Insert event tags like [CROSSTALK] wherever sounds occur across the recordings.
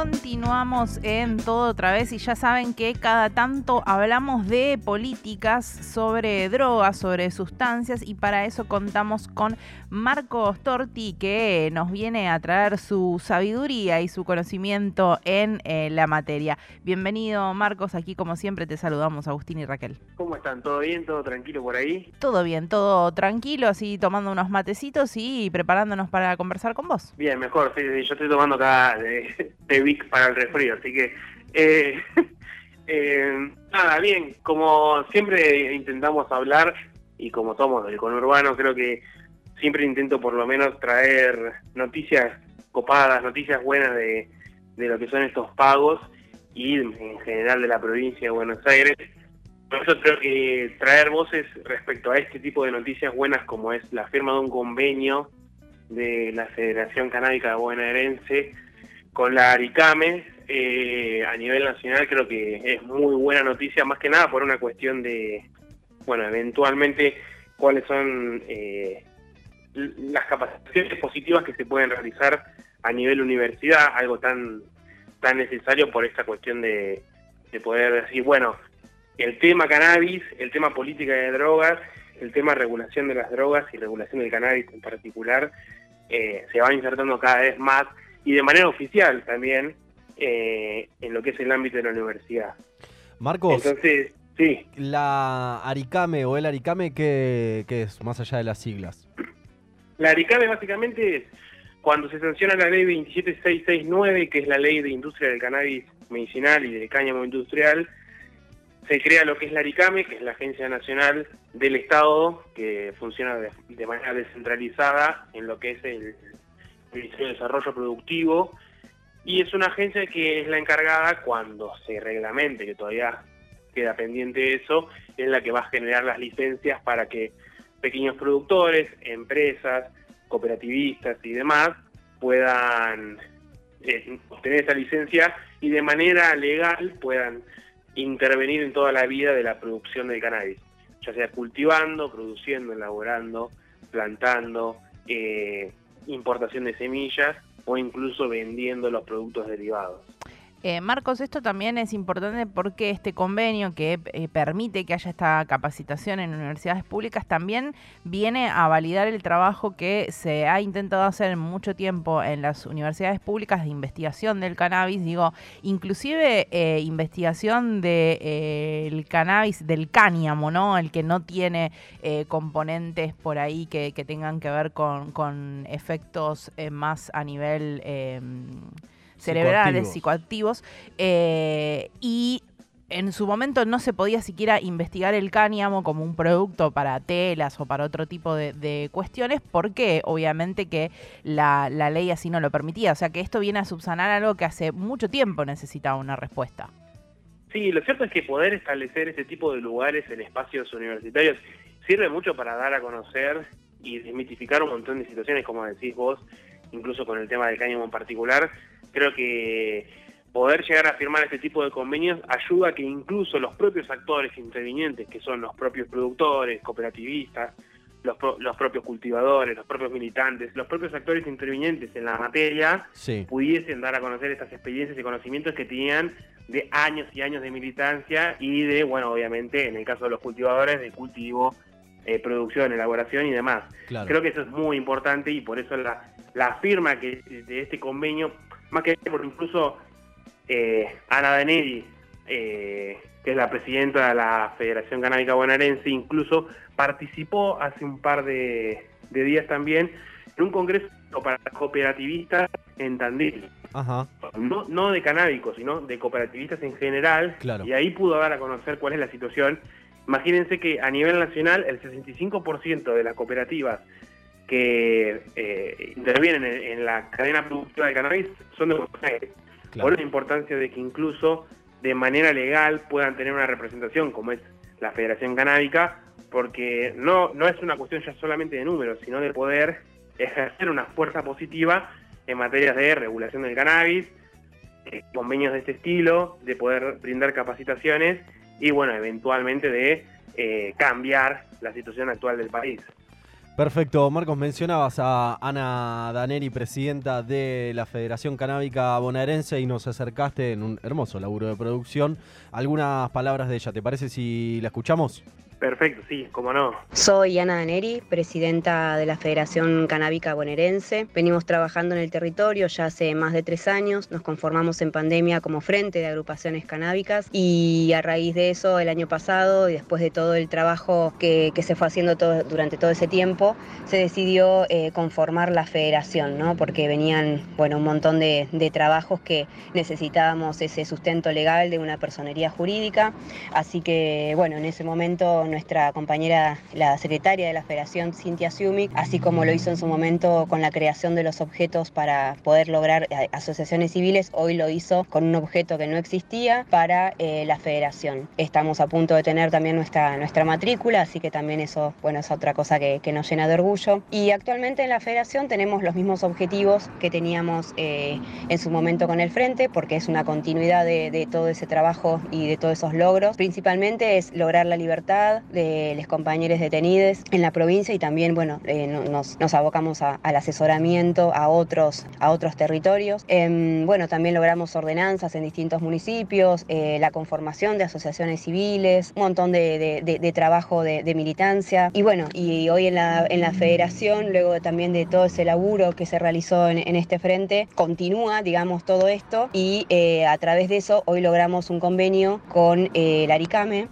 Continuamos en todo otra vez y ya saben que cada tanto hablamos de políticas sobre drogas, sobre sustancias y para eso contamos con Marcos Torti que nos viene a traer su sabiduría y su conocimiento en eh, la materia. Bienvenido Marcos, aquí como siempre te saludamos Agustín y Raquel. ¿Cómo están? ¿Todo bien? ¿Todo tranquilo por ahí? Todo bien, todo tranquilo, así tomando unos matecitos y preparándonos para conversar con vos. Bien, mejor, sí, yo estoy tomando acá de, Para el resfrío, así que... Eh, [LAUGHS] eh, nada, bien, como siempre intentamos hablar y como somos del conurbano, creo que siempre intento por lo menos traer noticias copadas, noticias buenas de, de lo que son estos pagos y en general de la provincia de Buenos Aires. Por eso creo que traer voces respecto a este tipo de noticias buenas como es la firma de un convenio de la Federación Canábica Bonaerense con la ARICAME eh, a nivel nacional creo que es muy buena noticia, más que nada por una cuestión de, bueno, eventualmente cuáles son eh, las capacitaciones positivas que se pueden realizar a nivel universidad, algo tan tan necesario por esta cuestión de, de poder decir, bueno, el tema cannabis, el tema política de drogas, el tema regulación de las drogas y regulación del cannabis en particular, eh, se va insertando cada vez más y de manera oficial también eh, en lo que es el ámbito de la universidad. Marcos, Entonces, sí. la Aricame o el Aricame, ¿qué, ¿qué, es más allá de las siglas? La Aricame básicamente es cuando se sanciona la ley 27669, que es la ley de industria del cannabis medicinal y del cáñamo industrial, se crea lo que es la ARICAME, que es la Agencia Nacional del Estado, que funciona de, manera descentralizada en lo que es el Ministerio de Desarrollo Productivo, y es una agencia que es la encargada cuando se reglamente, que todavía queda pendiente eso, es la que va a generar las licencias para que pequeños productores, empresas, cooperativistas y demás puedan eh, obtener esa licencia y de manera legal puedan intervenir en toda la vida de la producción del cannabis, ya sea cultivando, produciendo, elaborando, plantando, eh, importación de semillas o incluso vendiendo los productos derivados. Eh, Marcos, esto también es importante porque este convenio que eh, permite que haya esta capacitación en universidades públicas también viene a validar el trabajo que se ha intentado hacer mucho tiempo en las universidades públicas de investigación del cannabis, digo, inclusive eh, investigación del cannabis, del cáñamo, ¿no? El que no tiene componentes por ahí que, que, tengan que ver con, con efectos más a nivel cerebrales, psicoactivos, eh, y en su momento no se podía siquiera investigar el cáñamo como un producto para telas o para otro tipo de, cuestiones, porque obviamente que la, ley así no lo permitía. O sea que esto viene a subsanar algo que hace mucho tiempo necesitaba una respuesta. Sí, lo cierto es que poder establecer ese tipo de lugares en espacios universitarios sirve mucho para dar a conocer y desmitificar un montón de situaciones, como decís vos, incluso con el tema del cáñamo en particular, creo que poder llegar a firmar este tipo de convenios ayuda a que incluso los propios actores intervinientes, que son los propios productores, cooperativistas, los, los propios cultivadores, los propios militantes, los propios actores intervinientes en la materia, pudiesen dar a conocer estas experiencias y conocimientos que tenían de años y años de militancia y de, bueno, obviamente, en el caso de los cultivadores, de cultivo, eh, producción, elaboración y demás. Creo que eso es muy importante y por eso la, la firma que, de este convenio más que por incluso eh, Ana Daneri, eh, que es la presidenta de la Federación Canábica Bonaerense, incluso participó hace un par de, días también en un congreso para cooperativistas en Tandil. No, no de canábicos, sino de cooperativistas en general. Y ahí pudo dar a conocer cuál es la situación. Imagínense que a nivel nacional el 65% de las cooperativas que eh, intervienen en, la cadena productiva de cannabis son de mujeres. Por la importancia de que incluso de manera legal puedan tener una representación como es la Federación Canábica, porque no, no es una cuestión ya solamente de números, sino de poder ejercer una fuerza positiva en materias de regulación del cannabis, eh, convenios de este estilo, de poder brindar capacitaciones y bueno, eventualmente de eh, cambiar la situación actual del país. Perfecto, Marcos, mencionabas a Ana Daneri, presidenta de la Federación Canábica Bonaerense, y nos acercaste en un hermoso laburo de producción. Algunas palabras de ella, ¿te parece si la escuchamos? Perfecto, sí, cómo no. Soy Ana Daneri, presidenta de la Federación Canábica Bonaerense. Venimos trabajando en el territorio ya hace más de tres años. Nos conformamos en pandemia como frente de agrupaciones canábicas y a raíz de eso, el año pasado y después de todo el trabajo que, se fue haciendo durante todo ese tiempo, se decidió eh, conformar la federación, ¿no? porque venían bueno, un montón de trabajos que necesitábamos ese sustento legal de una personería jurídica. Así que, bueno, en ese momento nuestra compañera, la secretaria de la Federación, Cintia Siumic, así como lo hizo en su momento con la creación de los objetos para poder lograr eh, asociaciones civiles, hoy lo hizo con un objeto que no existía para eh, la Federación. Estamos a punto de tener también nuestra, nuestra matrícula, así que también eso bueno, es otra cosa que, nos llena de orgullo. Y actualmente en la Federación tenemos los mismos objetivos que teníamos eh, en su momento con el Frente, porque es una continuidad de todo ese trabajo y de todos esos logros. Principalmente es lograr la libertad, de los compañeros detenidos en la provincia y también, bueno, eh, nos, nos, abocamos al asesoramiento a otros, a otros territorios. Em, bueno, también logramos ordenanzas en distintos municipios, eh, la conformación de asociaciones civiles, un montón de, de, trabajo de, militancia. Y bueno, y hoy en la, en la federación, luego también de todo ese laburo que se realizó en, este frente, continúa, digamos, todo esto y eh, a través de eso hoy logramos un convenio con el ARICAME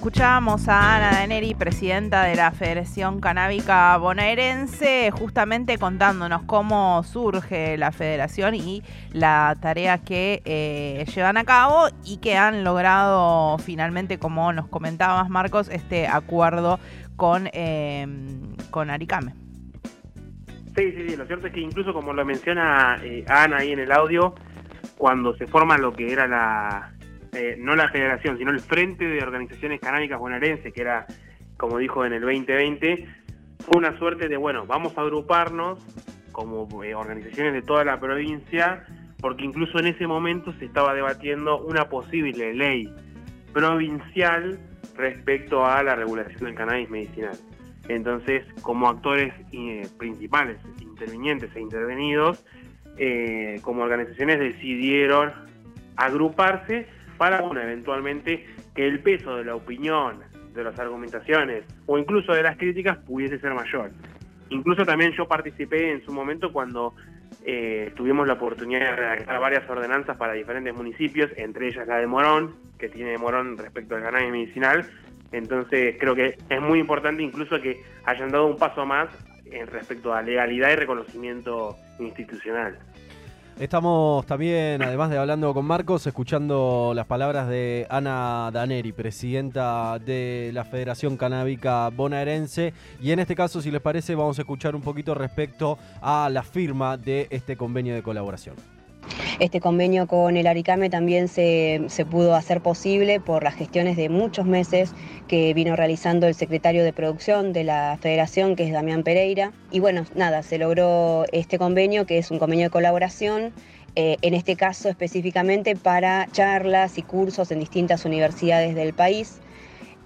Escuchábamos a Ana Daneri, presidenta de la Federación Canábica Bonaerense, justamente contándonos cómo surge la federación y la tarea que eh, llevan a cabo y que han logrado finalmente, como nos comentabas Marcos, este acuerdo con, eh, con Aricame. Sí, sí, sí, lo cierto es que incluso como lo menciona eh, Ana ahí en el audio, cuando se forma lo que era la, eh, no la federación, sino el Frente de Organizaciones Canábicas Bonaerenses, que era, como dijo en el 2020, fue una suerte de, bueno, vamos a agruparnos como eh, organizaciones de toda la provincia, porque incluso en ese momento se estaba debatiendo una posible ley provincial respecto a la regulación del cannabis medicinal. Entonces, como actores eh, principales, intervinientes e intervenidos, como organizaciones decidieron agruparse para, bueno, eventualmente que el peso de la opinión, de las argumentaciones o incluso de las críticas pudiese ser mayor. Incluso también yo participé en su momento cuando eh, tuvimos la oportunidad de redactar varias ordenanzas para diferentes municipios, entre ellas la de Morón, que tiene Morón respecto al cannabis medicinal. Entonces creo que es muy importante incluso que hayan dado un paso más en respecto a legalidad y reconocimiento institucional. Estamos también, además de hablando con Marcos, escuchando las palabras de Ana Daneri, presidenta de la Federación Canábica Bonaerense. Y en este caso, si les parece, vamos a escuchar un poquito respecto a la firma de este convenio de colaboración. Este convenio con el Aricame también se, pudo hacer posible por las gestiones de muchos meses que vino realizando el secretario de producción de la federación, que es Damián Pereira. Y bueno, nada, se logró este convenio, que es un convenio de colaboración eh, en este caso específicamente para charlas y cursos en distintas universidades del país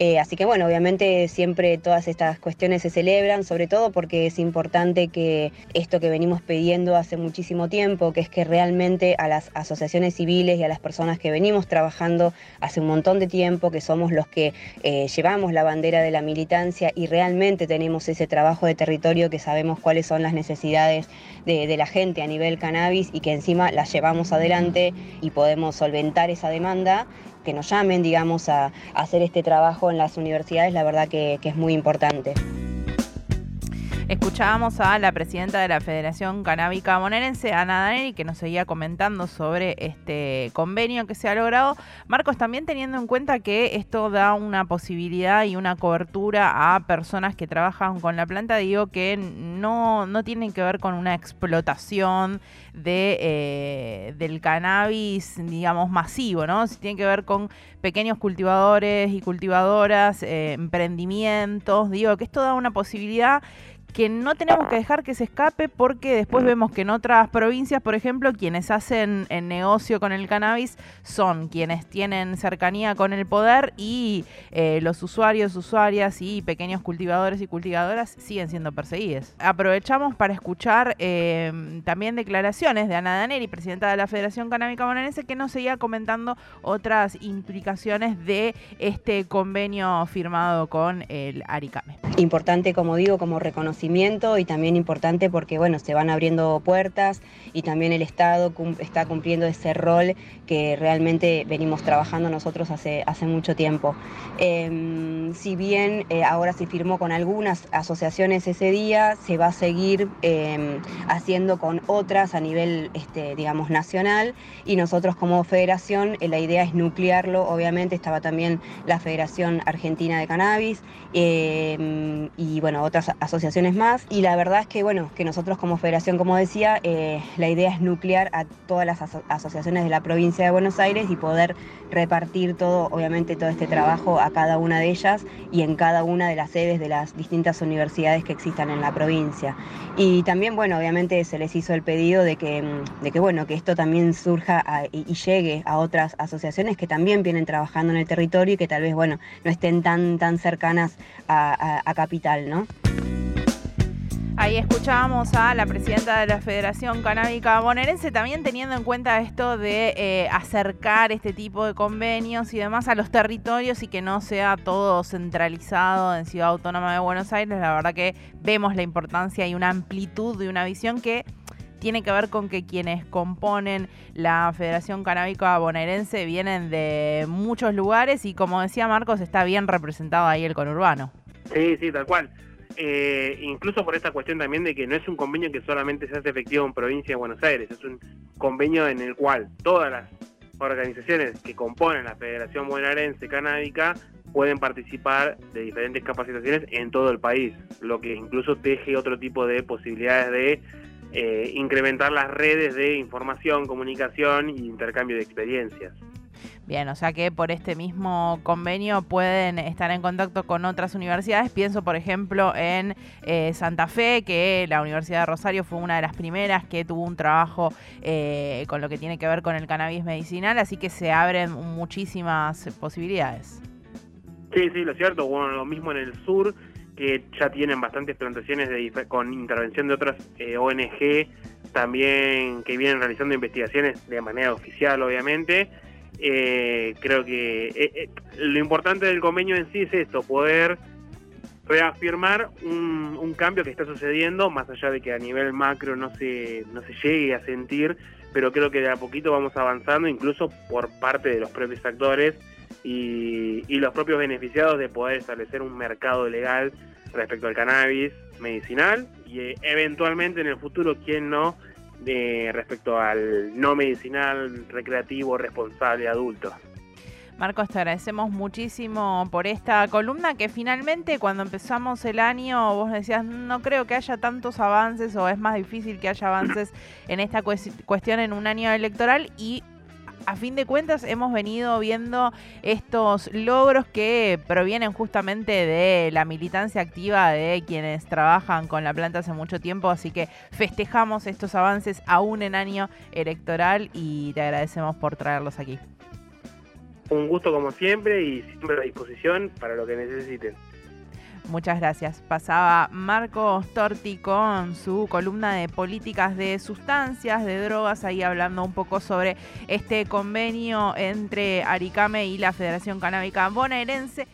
eh, así que bueno, obviamente siempre todas estas cuestiones se celebran, sobre todo porque es importante que esto que venimos pidiendo hace muchísimo tiempo, que es que realmente a las asociaciones civiles y a las personas que venimos trabajando hace un montón de tiempo, que somos los que eh, llevamos la bandera de la militancia y realmente tenemos ese trabajo de territorio que sabemos cuáles son las necesidades de, de la gente a nivel cannabis y que encima las llevamos adelante y podemos solventar esa demanda, que nos llamen, digamos, a, hacer este trabajo en las universidades, la verdad que, que es muy importante. Escuchábamos a la presidenta de la Federación Canábica Bonaerense, Ana Daneri, que nos seguía comentando sobre este convenio que se ha logrado. Marcos, también teniendo en cuenta que esto da una posibilidad y una cobertura a personas que trabajan con la planta, digo que no, no tienen que ver con una explotación de, eh, del cannabis, digamos, masivo, ¿no? Si tiene que ver con pequeños cultivadores y cultivadoras, eh, emprendimientos, digo que esto da una posibilidad que no tenemos que dejar que se escape porque después vemos que en otras provincias, por ejemplo, quienes hacen el negocio con el cannabis son quienes tienen cercanía con el poder y eh, los usuarios, usuarias y pequeños cultivadores y cultivadoras siguen siendo perseguidos. Aprovechamos para escuchar eh, también declaraciones de Ana Daneri, presidenta de la Federación Canábica Bonaerense, que nos seguía comentando otras implicaciones de este convenio firmado con el Aricame. Importante, como digo, como reconocimiento y también importante porque, bueno, se van abriendo puertas y también el Estado está cumpliendo ese rol que realmente venimos trabajando nosotros hace, hace mucho tiempo. Em, si bien eh, ahora se firmó con algunas asociaciones ese día, se va a seguir em, haciendo con otras a nivel, este, digamos, nacional y nosotros como federación eh, la idea es nuclearlo, obviamente estaba también la Federación Argentina de Cannabis em, y bueno, otras asociaciones más y la verdad es que bueno, que nosotros como federación, como decía, eh, la idea es nuclear a todas las asociaciones de la provincia de Buenos Aires y poder repartir todo, obviamente todo este trabajo a cada una de ellas y en cada una de las sedes de las distintas universidades que existan en la provincia. Y también, bueno, obviamente se les hizo el pedido de que, de que bueno, que esto también surja y, llegue a otras asociaciones que también vienen trabajando en el territorio y que tal vez, bueno, no estén tan, tan cercanas a, a Capital, ¿no? Ahí escuchábamos a la presidenta de la Federación Canábica Bonaerense, también teniendo en cuenta esto de eh, acercar este tipo de convenios y demás a los territorios y que no sea todo centralizado en Ciudad Autónoma de Buenos Aires. La verdad que vemos la importancia y una amplitud de una visión que tiene que ver con que quienes componen la Federación Canábica Bonaerense vienen de muchos lugares y como decía Marcos, está bien representado ahí el conurbano. Sí, sí, tal cual. Eh, incluso por esta cuestión también de que no es un convenio que solamente se hace efectivo en provincia de Buenos Aires, es un convenio en el cual todas las organizaciones que componen la Federación Bonaerense Canábica pueden participar de diferentes capacitaciones en todo el país, lo que incluso teje otro tipo de posibilidades de eh, incrementar las redes de información, comunicación y intercambio de experiencias. Bien, o sea que por este mismo convenio pueden estar en contacto con otras universidades. Pienso, por ejemplo, en eh, Santa Fe, que la Universidad de Rosario fue una de las primeras que tuvo un trabajo eh, con lo que tiene que ver con el cannabis medicinal, así que se abren muchísimas posibilidades. Sí, sí, lo cierto. Bueno, lo mismo en el sur, que ya tienen bastantes plantaciones de, con intervención de otras eh, ONG, también que vienen realizando investigaciones de manera oficial, obviamente eh, creo que eh, eh, lo importante del convenio en sí es esto, poder reafirmar un, un, cambio que está sucediendo, más allá de que a nivel macro no se, no se llegue a sentir, pero creo que de a poquito vamos avanzando, incluso por parte de los propios actores y, y los propios beneficiados de poder establecer un mercado legal respecto al cannabis medicinal y eventualmente en el futuro, ¿quién no?, de respecto al no medicinal, recreativo, responsable, adulto. Marcos, te agradecemos muchísimo por esta columna que finalmente cuando empezamos el año vos decías, no creo que haya tantos avances o es más difícil que haya avances [LAUGHS] en esta cuestión en un año electoral y a fin de cuentas hemos venido viendo estos logros que provienen justamente de la militancia activa de quienes trabajan con la planta hace mucho tiempo, así que festejamos estos avances aún en año electoral y te agradecemos por traerlos aquí. Un gusto como siempre y siempre a disposición para lo que necesiten. Muchas gracias. Pasaba Marcos Torti con su columna de políticas de sustancias, de drogas, ahí hablando un poco sobre este convenio entre Aricame y la Federación Canábica Bonaerense.